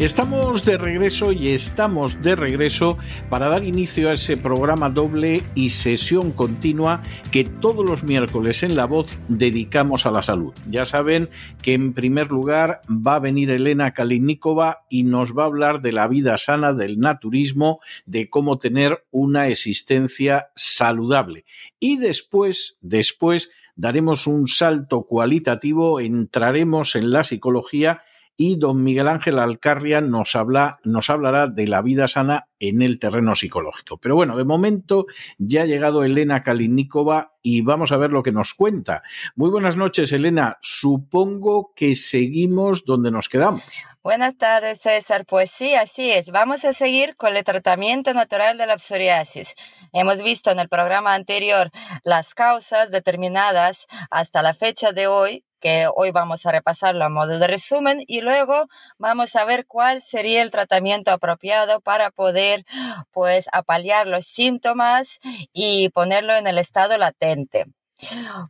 Estamos de regreso y estamos de regreso para dar inicio a ese programa doble y sesión continua que todos los miércoles en La Voz dedicamos a la salud. Ya saben que en primer lugar va a venir Elena Kalinikova y nos va a hablar de la vida sana, del naturismo, de cómo tener una existencia saludable. Y después, después daremos un salto cualitativo, entraremos en la psicología y don Miguel Ángel Alcarria nos, habla, nos hablará de la vida sana en el terreno psicológico. Pero bueno, de momento ya ha llegado Elena Kalinikova y vamos a ver lo que nos cuenta. Muy buenas noches, Elena. Supongo que seguimos donde nos quedamos. Buenas tardes, César. Pues sí, así es. Vamos a seguir con el tratamiento natural de la psoriasis. Hemos visto en el programa anterior las causas determinadas hasta la fecha de hoy que hoy vamos a repasarlo a modo de resumen y luego vamos a ver cuál sería el tratamiento apropiado para poder pues apalear los síntomas y ponerlo en el estado latente.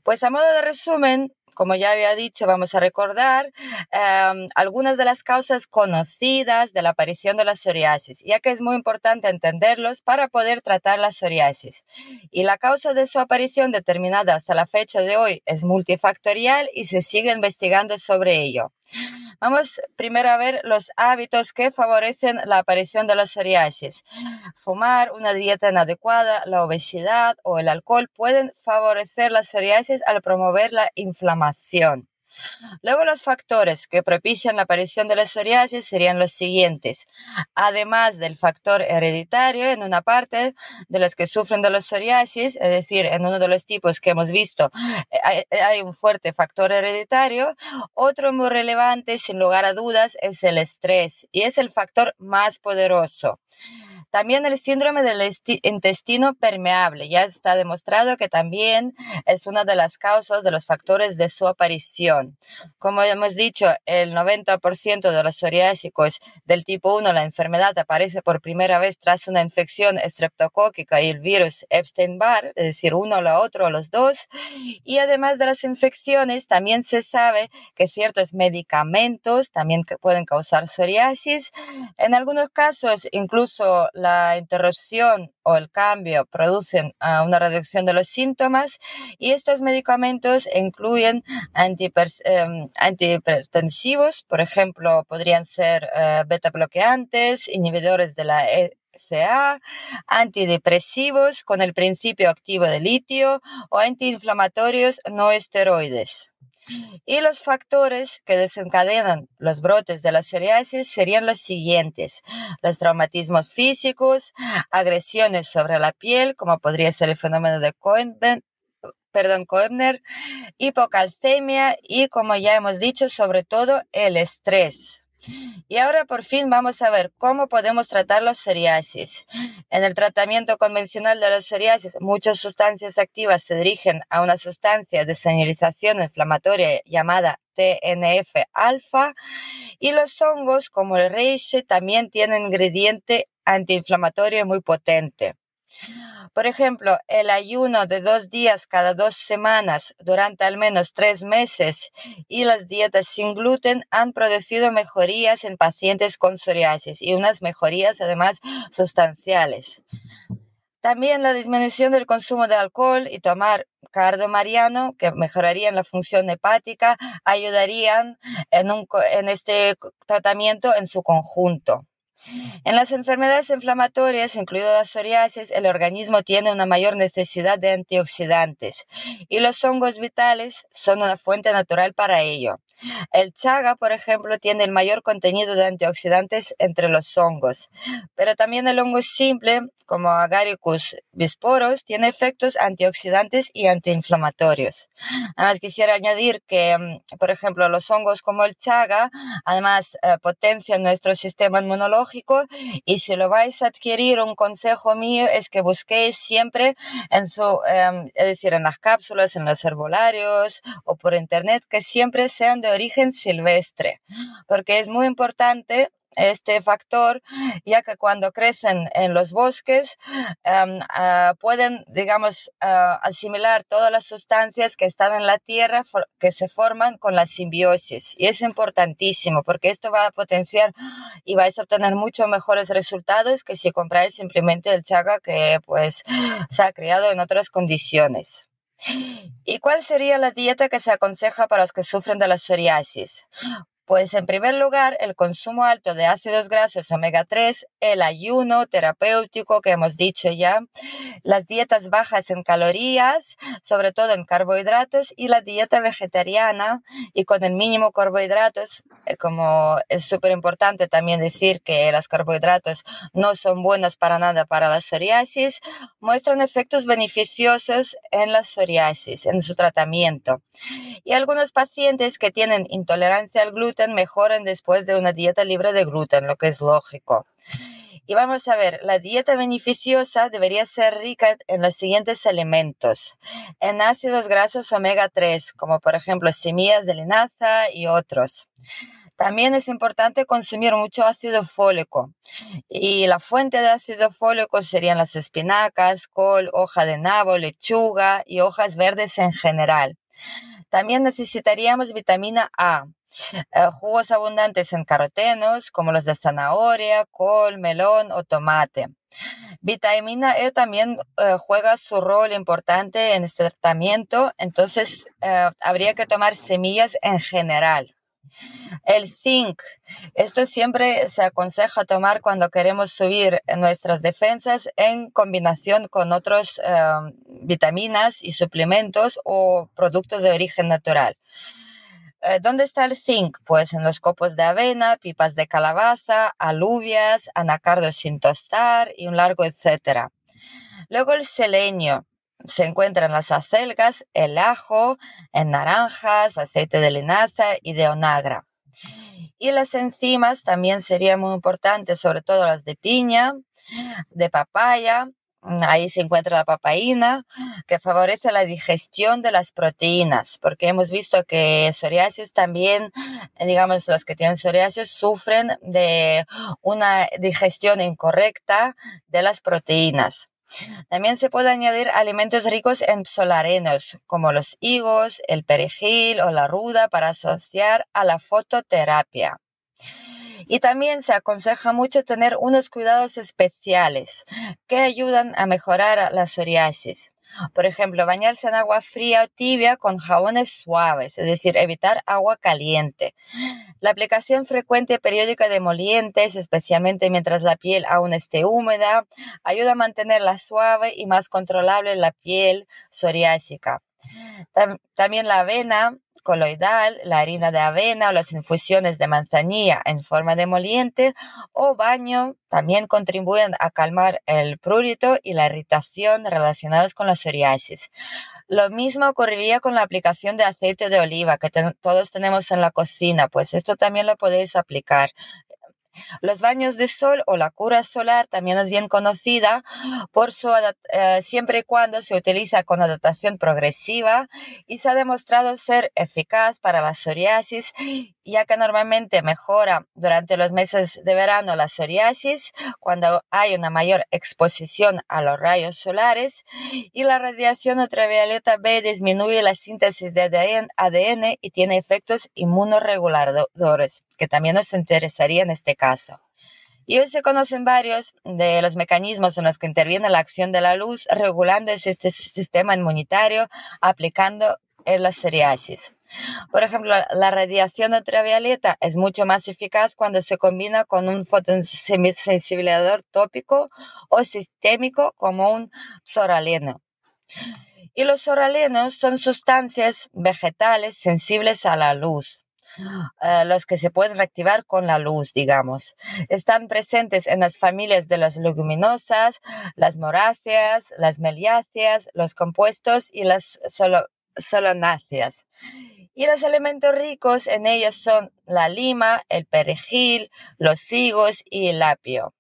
Pues a modo de resumen, como ya había dicho, vamos a recordar em, algunas de las causas conocidas de la aparición de la psoriasis, ya que es muy importante entenderlos para poder tratar la psoriasis. Y la causa de su aparición determinada hasta la fecha de hoy es multifactorial y se sigue investigando sobre ello. Vamos primero a ver los hábitos que favorecen la aparición de la psoriasis. Fumar, una dieta inadecuada, la obesidad o el alcohol pueden favorecer la psoriasis al promover la inflamación. Luego los factores que propician la aparición de la psoriasis serían los siguientes. Además del factor hereditario en una parte de los que sufren de la psoriasis, es decir, en uno de los tipos que hemos visto eh, hay, un fuerte factor hereditario, otro muy relevante sin lugar a dudas es el estrés y es el factor más poderoso. También el síndrome del intestino permeable. Ya está demostrado que también es una de las causas de los factores de su aparición. Como hemos dicho, el 90% de los psoriásicos del tipo 1, la enfermedad aparece por primera vez tras una infección estreptocóquica y el virus Epstein-Barr, es decir, uno o la otro los dos. Y además de las infecciones, también se sabe que ciertos medicamentos también pueden causar psoriasis. En algunos casos, incluso interrupción o el cambio producen ah, una reducción de los síntomas y estos medicamentos incluyen em, antihipertensivos, por ejemplo, podrían ser eh, beta bloqueantes, inhibidores de la ECA, antidepresivos con el principio activo de litio o antiinflamatorios no esteroides. Y los factores que desencadenan los brotes de la psoriasis serían los siguientes. Los traumatismos físicos, agresiones sobre la piel, como podría ser el fenómeno de perdón, Koebner, hipocalcemia y, como ya hemos dicho, sobre todo el estrés. Y ahora por fin vamos a ver cómo podemos tratar la psoriasis. En el tratamiento convencional de la psoriasis, muchas sustancias activas se dirigen a una sustancia de señalización inflamatoria llamada TNF-alfa y los hongos como el reishi también tienen ingrediente antiinflamatorio muy potente. Por ejemplo, el ayuno de dos días cada dos semanas durante al menos tres meses y las dietas sin gluten han producido mejorías en pacientes con psoriasis y unas mejorías además sustanciales. También la disminución del consumo de alcohol y tomar cardomariano que mejorarían la función hepática, ayudarían en, en este tratamiento en su conjunto. En las enfermedades inflamatorias, incluido la psoriasis, el organismo tiene una mayor necesidad de antioxidantes y los hongos vitales son una fuente natural para ello. El chaga, por ejemplo, tiene el mayor contenido de antioxidantes entre los hongos, pero también el hongo simple, como Agaricus bisporos, tiene efectos antioxidantes y antiinflamatorios. Además, quisiera añadir que, mm, por ejemplo, los hongos como el chaga, además, eh, potencian nuestro sistema inmunológico y si lo vais a adquirir, un consejo mío es que busquéis siempre em, es decir, en las cápsulas, en los herbolarios o por internet, que siempre sean de origen silvestre, porque es muy importante este factor, ya que cuando crecen en los bosques em, ah, pueden, digamos, ah, asimilar todas las sustancias que están en la tierra que se forman con la simbiosis. Y es importantísimo porque esto va a potenciar y vais a obtener mucho mejores resultados que si compráis simplemente el chaga que pues se ha criado en otras condiciones. ¿Y cuál sería la dieta que se aconseja para los que sufren de la psoriasis? Pues en primer lugar, el consumo alto de ácidos grasos omega 3, el ayuno terapéutico que hemos dicho ya, las dietas bajas en calorías, sobre todo en carbohidratos, y la dieta vegetariana y con el mínimo carbohidratos, eh, como es súper importante también decir que los carbohidratos no son buenos para nada para la psoriasis, muestran efectos beneficiosos en la psoriasis, en su tratamiento. Y algunos pacientes que tienen intolerancia al gluten mejoran después de una dieta libre de gluten, lo que es lógico. Y vamos a ver, la dieta beneficiosa debería ser rica en los siguientes alimentos. En ácidos grasos omega 3, como por ejemplo semillas de linaza y otros. También es importante consumir mucho ácido fólico. Y la fuente de ácido fólico serían las espinacas, col, hoja de nabo, lechuga y hojas verdes en general. También necesitaríamos vitamina A, eh, jugos abundantes en carotenos, como los de zanahoria, col, melón o tomate. Vitamina E también eh, juega su rol importante en este tratamiento, entonces eh, habría que tomar semillas en general. El zinc, esto siempre se aconseja tomar cuando queremos subir nuestras defensas en combinación con otras vitaminas y suplementos o productos de origen natural. Eh, ¿Dónde está el zinc? Pues en los copos de avena, pipas de calabaza, alubias, anacardos sin tostar y un largo etcétera. Luego el selenio. Se encuentra en las acelgas, el ajo, en naranjas, aceite de linaza y de onagra. Y las enzimas también serían muy importantes, sobre todo las de piña, de papaya, Ahí se encuentra la papaína, que favorece la digestión de las proteínas, porque hemos visto que psoriasis también, digamos, los que tienen psoriasis sufren de una digestión incorrecta de las proteínas. También se puede añadir alimentos ricos en solarenos, como los higos, el perejil o la ruda, para asociar a la fototerapia. Y también se aconseja mucho tener unos cuidados especiales que ayudan a mejorar la psoriasis. Por ejemplo, bañarse en agua fría o tibia con jabones suaves, es decir, evitar agua caliente. La aplicación frecuente y periódica de emolientes, especialmente mientras la piel aún esté húmeda, ayuda a mantenerla suave y más controlable la piel psoriásica. También la avena coloidal, la harina de avena o las infusiones de manzanilla en forma de moliente o baño también contribuyen a calmar el prurito y la irritación relacionados con la psoriasis. Lo mismo ocurriría con la aplicación de aceite de oliva que todos tenemos en la cocina, pues esto también lo podéis aplicar. Los baños de sol o la cura solar también es bien conocida por su eh, siempre y cuando se utiliza con adaptación progresiva y se ha demostrado ser eficaz para la psoriasis ya que normalmente mejora durante los meses de verano la psoriasis cuando hay una mayor exposición a los rayos solares y la radiación ultravioleta B disminuye la síntesis de ADN y tiene efectos inmunoreguladores que también nos interesaría en este caso. Y hoy se conocen varios de los mecanismos en los que interviene la acción de la luz, regulando ese sistema inmunitario, aplicando en la psoriasis. Por ejemplo, la radiación ultravioleta es mucho más eficaz cuando se combina con un fotosensibilizador tópico o sistémico como un soraleno. Y los soralenos son sustancias vegetales sensibles a la luz. Eh, los que se pueden activar con la luz, digamos. Están presentes en las familias de las leguminosas, las moráceas, las meliáceas, los compuestos y las solonáceas. Y los elementos ricos en ellos son la lima, el perejil, los higos y el apio.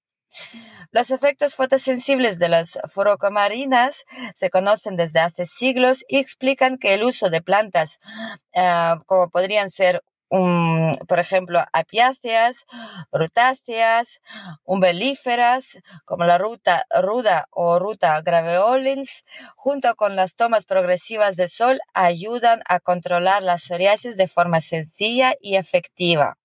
Los efectos fotosensibles de las furocomarinas se conocen desde hace siglos y explican que el uso de plantas eh, como podrían ser por ejemplo, apiáceas, rutáceas, umbelíferas, como la ruta ruda o ruta graveolens, junto con las tomas progresivas de sol, ayudan a controlar la psoriasis de forma sencilla y efectiva.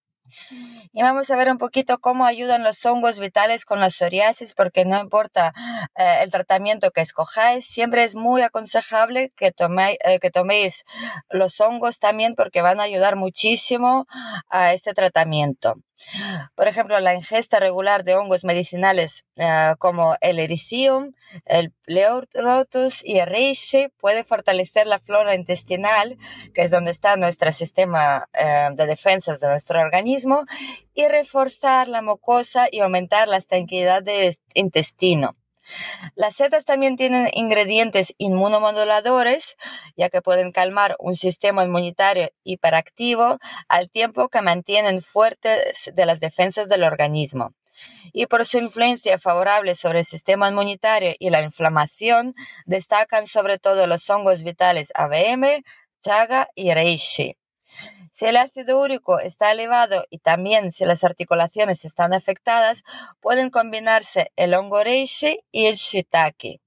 Y vamos a ver un poquito cómo ayudan los hongos vitales con la psoriasis, porque no importa eh, el tratamiento que escojáis, siempre es muy aconsejable que, eh, que toméis los hongos también porque van a ayudar muchísimo a este tratamiento. Por ejemplo, la ingesta regular de hongos medicinales eh, como el ericium, el pleurotus y el reishi puede fortalecer la flora intestinal, que es donde está nuestro sistema eh, de defensas de nuestro organismo, y reforzar la mucosa y aumentar la tranquilidad del intestino. Las setas también tienen ingredientes inmunomoduladores, ya que pueden calmar un sistema inmunitario hiperactivo al tiempo que mantienen fuertes las defensas del organismo. Y por su influencia favorable sobre el sistema inmunitario y la inflamación, destacan sobre todo los hongos vitales ABM, chaga y reishi. Si el ácido úrico está elevado y también si las articulaciones están afectadas, pueden combinarse el hongo reishi y el shiitake.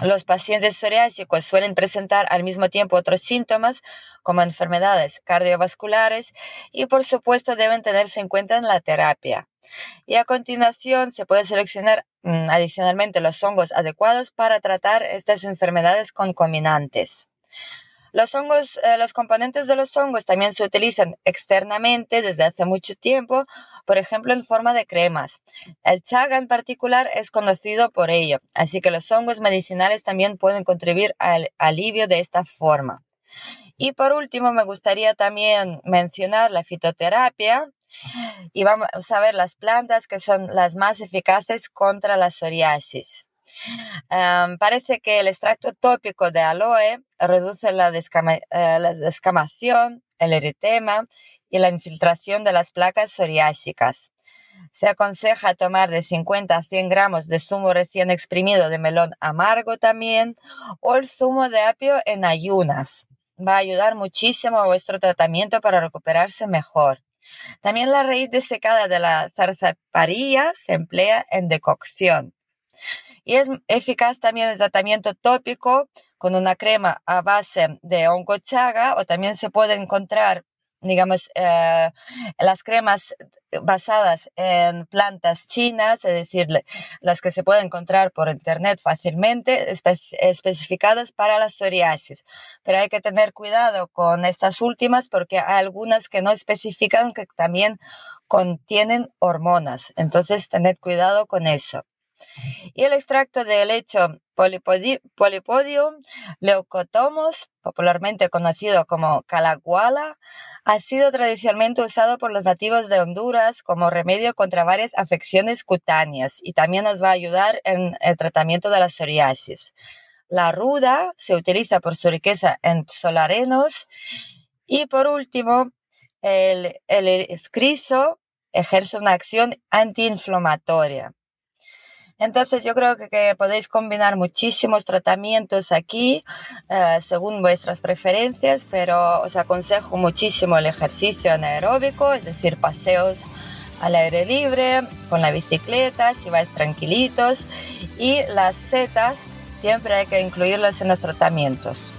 Los pacientes psoriásicos suelen presentar al mismo tiempo otros síntomas como enfermedades cardiovasculares y por supuesto deben tenerse en cuenta en la terapia. Y a continuación se puede seleccionar mm, adicionalmente los hongos adecuados para tratar estas enfermedades concominantes. Los hongos, eh, los componentes de los hongos también se utilizan externamente desde hace mucho tiempo, por ejemplo en forma de cremas. El chaga en particular es conocido por ello, así que los hongos medicinales también pueden contribuir al alivio de esta forma. Y por último, me gustaría también mencionar la fitoterapia, y vamos a ver las plantas que son las más eficaces contra la psoriasis parece que el extracto tópico de aloe reduce la, eh, la, descamación, el eritema y la infiltración de las placas psoriásicas. Se aconseja tomar de 50 a 100 gramos de zumo recién exprimido de melón amargo también o el zumo de apio en ayunas. Va a ayudar muchísimo a vuestro tratamiento para recuperarse mejor. También la raíz desecada de la zarzaparilla se emplea en decocción. Y es eficaz también el tratamiento tópico con una crema a base de hongo chaga o también se puede encontrar digamos, eh, las cremas basadas en plantas chinas, es decir, las que se pueden encontrar por internet fácilmente, especificadas para la psoriasis. Pero hay que tener cuidado con estas últimas porque hay algunas que no especifican que también contienen hormonas. Entonces, tened cuidado con eso. Y el extracto de helecho Polypodium leucotomos, popularmente conocido como calaguala, ha sido tradicionalmente usado por los nativos de Honduras como remedio contra varias afecciones cutáneas y también nos va a ayudar en el tratamiento de la psoriasis. La ruda se utiliza por su riqueza en solarenos y por último, el, el ejerce una acción antiinflamatoria. Entonces yo creo que, podéis combinar muchísimos tratamientos aquí eh, según vuestras preferencias, pero os aconsejo muchísimo el ejercicio anaeróbico, es decir, paseos al aire libre, con la bicicleta, si vais tranquilitos, y las setas siempre hay que incluirlas en los tratamientos.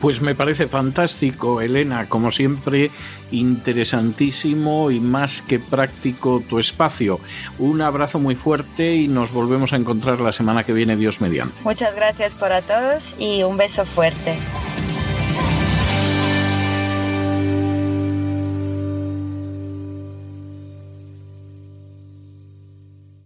Pues me parece fantástico, Elena, como siempre, interesantísimo y más que práctico tu espacio. Un abrazo muy fuerte y nos volvemos a encontrar la semana que viene, Dios mediante. Muchas gracias por a todos y un beso fuerte.